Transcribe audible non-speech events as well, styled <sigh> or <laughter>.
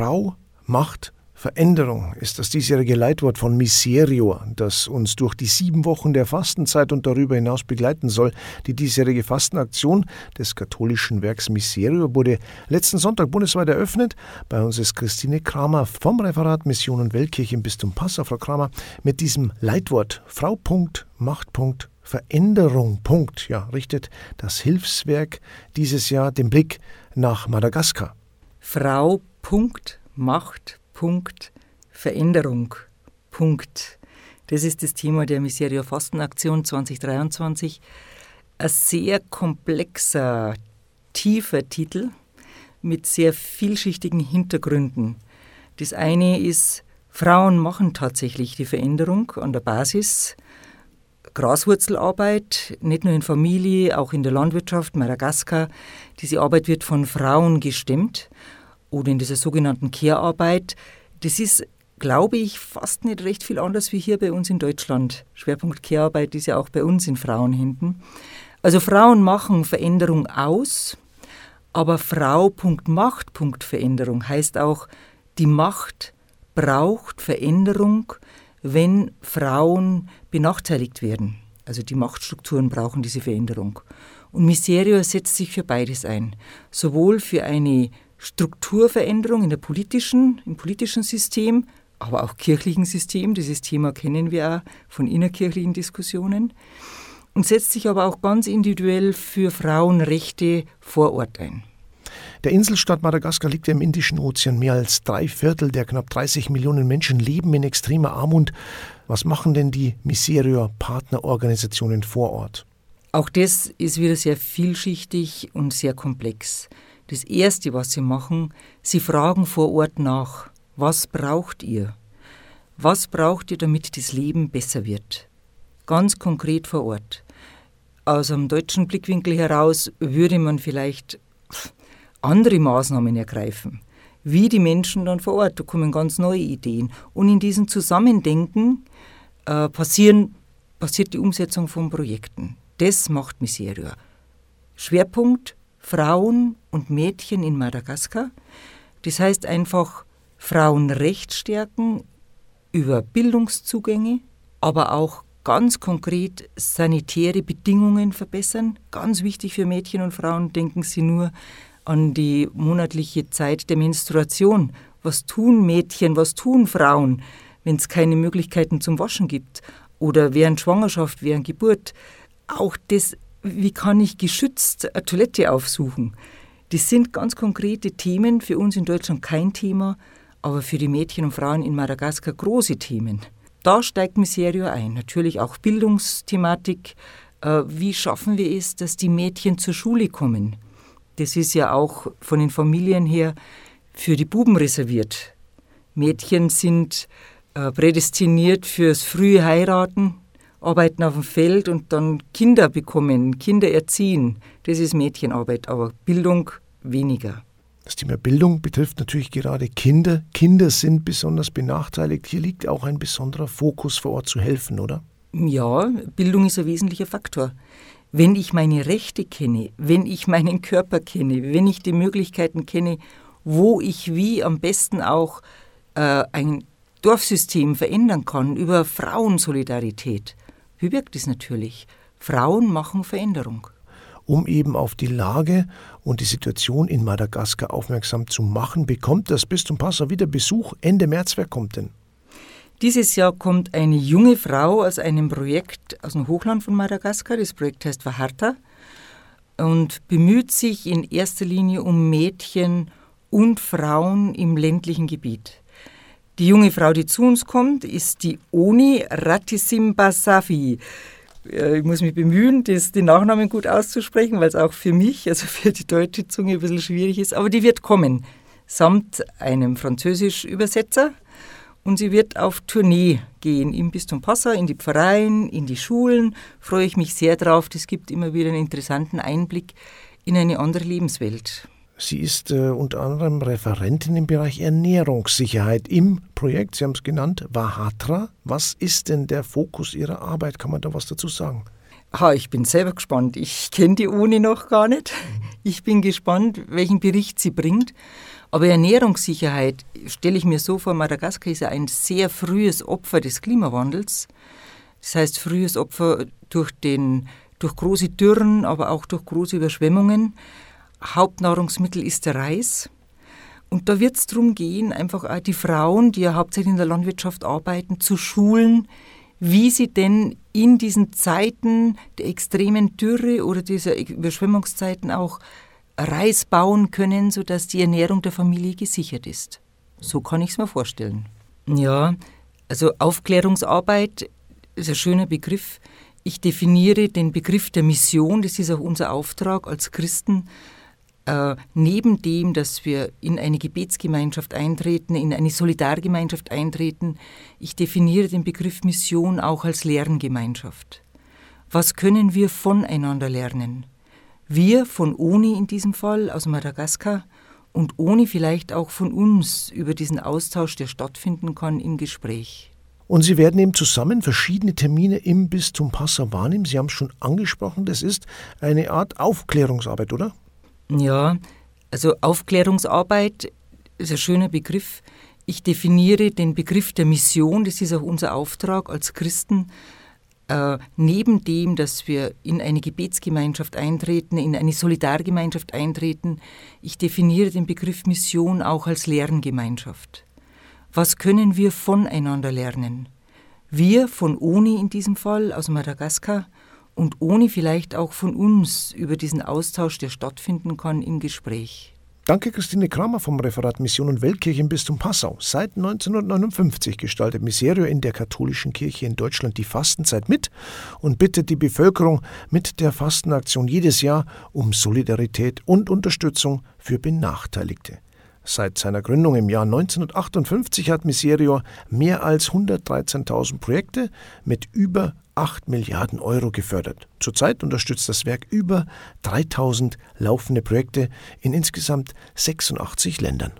Frau, Macht, Veränderung ist das diesjährige Leitwort von Miserio, das uns durch die sieben Wochen der Fastenzeit und darüber hinaus begleiten soll. Die diesjährige Fastenaktion des katholischen Werks Miserio wurde letzten Sonntag bundesweit eröffnet. Bei uns ist Christine Kramer vom Referat Mission und Weltkirche im Bistum Passau. Frau Kramer, mit diesem Leitwort Frau. Macht. Veränderung. Punkt. Ja, richtet das Hilfswerk dieses Jahr den Blick nach Madagaskar. Frau. Macht. Punkt Veränderung. Punkt. Das ist das Thema der Miserio Fastenaktion 2023. Ein sehr komplexer, tiefer Titel mit sehr vielschichtigen Hintergründen. Das eine ist, Frauen machen tatsächlich die Veränderung an der Basis. Graswurzelarbeit, nicht nur in Familie, auch in der Landwirtschaft, Madagaskar. Diese Arbeit wird von Frauen gestemmt oder in dieser sogenannten Care-Arbeit. Das ist, glaube ich, fast nicht recht viel anders wie hier bei uns in Deutschland. Schwerpunkt Care-Arbeit ist ja auch bei uns in Frauenhänden. Also Frauen machen Veränderung aus, aber Frau Punkt Macht Punkt Veränderung heißt auch, die Macht braucht Veränderung, wenn Frauen benachteiligt werden. Also die Machtstrukturen brauchen diese Veränderung. Und Miserio setzt sich für beides ein. Sowohl für eine Strukturveränderung in der politischen, im politischen System, aber auch kirchlichen System. Dieses Thema kennen wir auch von innerkirchlichen Diskussionen. Und setzt sich aber auch ganz individuell für Frauenrechte vor Ort ein. Der Inselstaat Madagaskar liegt im Indischen Ozean. Mehr als drei Viertel der knapp 30 Millionen Menschen leben in extremer Armut. Was machen denn die Miserior-Partnerorganisationen vor Ort? Auch das ist wieder sehr vielschichtig und sehr komplex. Das Erste, was sie machen, sie fragen vor Ort nach, was braucht ihr? Was braucht ihr, damit das Leben besser wird? Ganz konkret vor Ort. Aus einem deutschen Blickwinkel heraus würde man vielleicht andere Maßnahmen ergreifen. Wie die Menschen dann vor Ort, da kommen ganz neue Ideen. Und in diesem Zusammendenken äh, passieren, passiert die Umsetzung von Projekten. Das macht Miseria. Schwerpunkt Frauen und Mädchen in Madagaskar. Das heißt einfach Frauenrecht stärken über Bildungszugänge, aber auch ganz konkret sanitäre Bedingungen verbessern. Ganz wichtig für Mädchen und Frauen, denken Sie nur an die monatliche Zeit der Menstruation. Was tun Mädchen, was tun Frauen, wenn es keine Möglichkeiten zum Waschen gibt? Oder während Schwangerschaft, während Geburt. Auch das wie kann ich geschützt eine Toilette aufsuchen? Das sind ganz konkrete Themen, für uns in Deutschland kein Thema, aber für die Mädchen und Frauen in Madagaskar große Themen. Da steigt Miserio ein. Natürlich auch Bildungsthematik. Äh, wie schaffen wir es, dass die Mädchen zur Schule kommen? Das ist ja auch von den Familien her für die Buben reserviert. Mädchen sind äh, prädestiniert fürs frühe Heiraten, arbeiten auf dem Feld und dann Kinder bekommen, Kinder erziehen. Das ist Mädchenarbeit, aber Bildung weniger. Das Thema Bildung betrifft natürlich gerade Kinder. Kinder sind besonders benachteiligt. Hier liegt auch ein besonderer Fokus vor Ort zu helfen, oder? Ja, Bildung ist ein wesentlicher Faktor. Wenn ich meine Rechte kenne, wenn ich meinen Körper kenne, wenn ich die Möglichkeiten kenne, wo ich wie am besten auch äh, ein Dorfsystem verändern kann über Frauensolidarität, wie wirkt es natürlich? Frauen machen Veränderung. Um eben auf die Lage und die Situation in Madagaskar aufmerksam zu machen, bekommt das Bistum Passau wieder Besuch Ende März. Wer kommt denn? Dieses Jahr kommt eine junge Frau aus einem Projekt aus dem Hochland von Madagaskar. Das Projekt heißt Vaharta und bemüht sich in erster Linie um Mädchen und Frauen im ländlichen Gebiet. Die junge Frau, die zu uns kommt, ist die Oni Ratisimbasafi. Ich muss mich bemühen, das, den Nachnamen gut auszusprechen, weil es auch für mich, also <laughs> für die deutsche Zunge, ein bisschen schwierig ist. Aber die wird kommen, samt einem Französisch-Übersetzer. Und sie wird auf Tournee gehen im Bistum Passau, in die Pfarreien, in die Schulen. Freue ich mich sehr drauf. Das gibt immer wieder einen interessanten Einblick in eine andere Lebenswelt. Sie ist äh, unter anderem Referentin im Bereich Ernährungssicherheit im Projekt, Sie haben es genannt, Vahatra. Was ist denn der Fokus Ihrer Arbeit? Kann man da was dazu sagen? Ha, ich bin selber gespannt. Ich kenne die Uni noch gar nicht. Ich bin gespannt, welchen Bericht sie bringt. Aber Ernährungssicherheit stelle ich mir so vor, Madagaskar ist ja ein sehr frühes Opfer des Klimawandels. Das heißt, frühes Opfer durch, den, durch große Dürren, aber auch durch große Überschwemmungen. Hauptnahrungsmittel ist der Reis. Und da wird es darum gehen, einfach die Frauen, die ja hauptsächlich in der Landwirtschaft arbeiten, zu schulen, wie sie denn in diesen Zeiten der extremen Dürre oder dieser Überschwemmungszeiten auch Reis bauen können, sodass die Ernährung der Familie gesichert ist. So kann ich es mir vorstellen. Ja, also Aufklärungsarbeit ist ein schöner Begriff. Ich definiere den Begriff der Mission, das ist auch unser Auftrag als Christen, äh, neben dem, dass wir in eine Gebetsgemeinschaft eintreten, in eine Solidargemeinschaft eintreten, ich definiere den Begriff Mission auch als Lerngemeinschaft. Was können wir voneinander lernen? Wir von Oni in diesem Fall aus Madagaskar und Oni vielleicht auch von uns über diesen Austausch, der stattfinden kann, im Gespräch. Und Sie werden eben zusammen verschiedene Termine im Bistum Passau wahrnehmen. Sie haben es schon angesprochen, das ist eine Art Aufklärungsarbeit, oder? Ja, also Aufklärungsarbeit ist ein schöner Begriff. Ich definiere den Begriff der Mission, das ist auch unser Auftrag als Christen, äh, neben dem, dass wir in eine Gebetsgemeinschaft eintreten, in eine Solidargemeinschaft eintreten, ich definiere den Begriff Mission auch als Lerngemeinschaft. Was können wir voneinander lernen? Wir von ONI in diesem Fall aus Madagaskar und ohne vielleicht auch von uns über diesen Austausch, der stattfinden kann, im Gespräch. Danke Christine Kramer vom Referat Mission und Weltkirche im Bistum Passau. Seit 1959 gestaltet Miserio in der katholischen Kirche in Deutschland die Fastenzeit mit und bittet die Bevölkerung mit der Fastenaktion jedes Jahr um Solidarität und Unterstützung für Benachteiligte. Seit seiner Gründung im Jahr 1958 hat Miserio mehr als 113.000 Projekte mit über 8 Milliarden Euro gefördert. Zurzeit unterstützt das Werk über 3000 laufende Projekte in insgesamt 86 Ländern.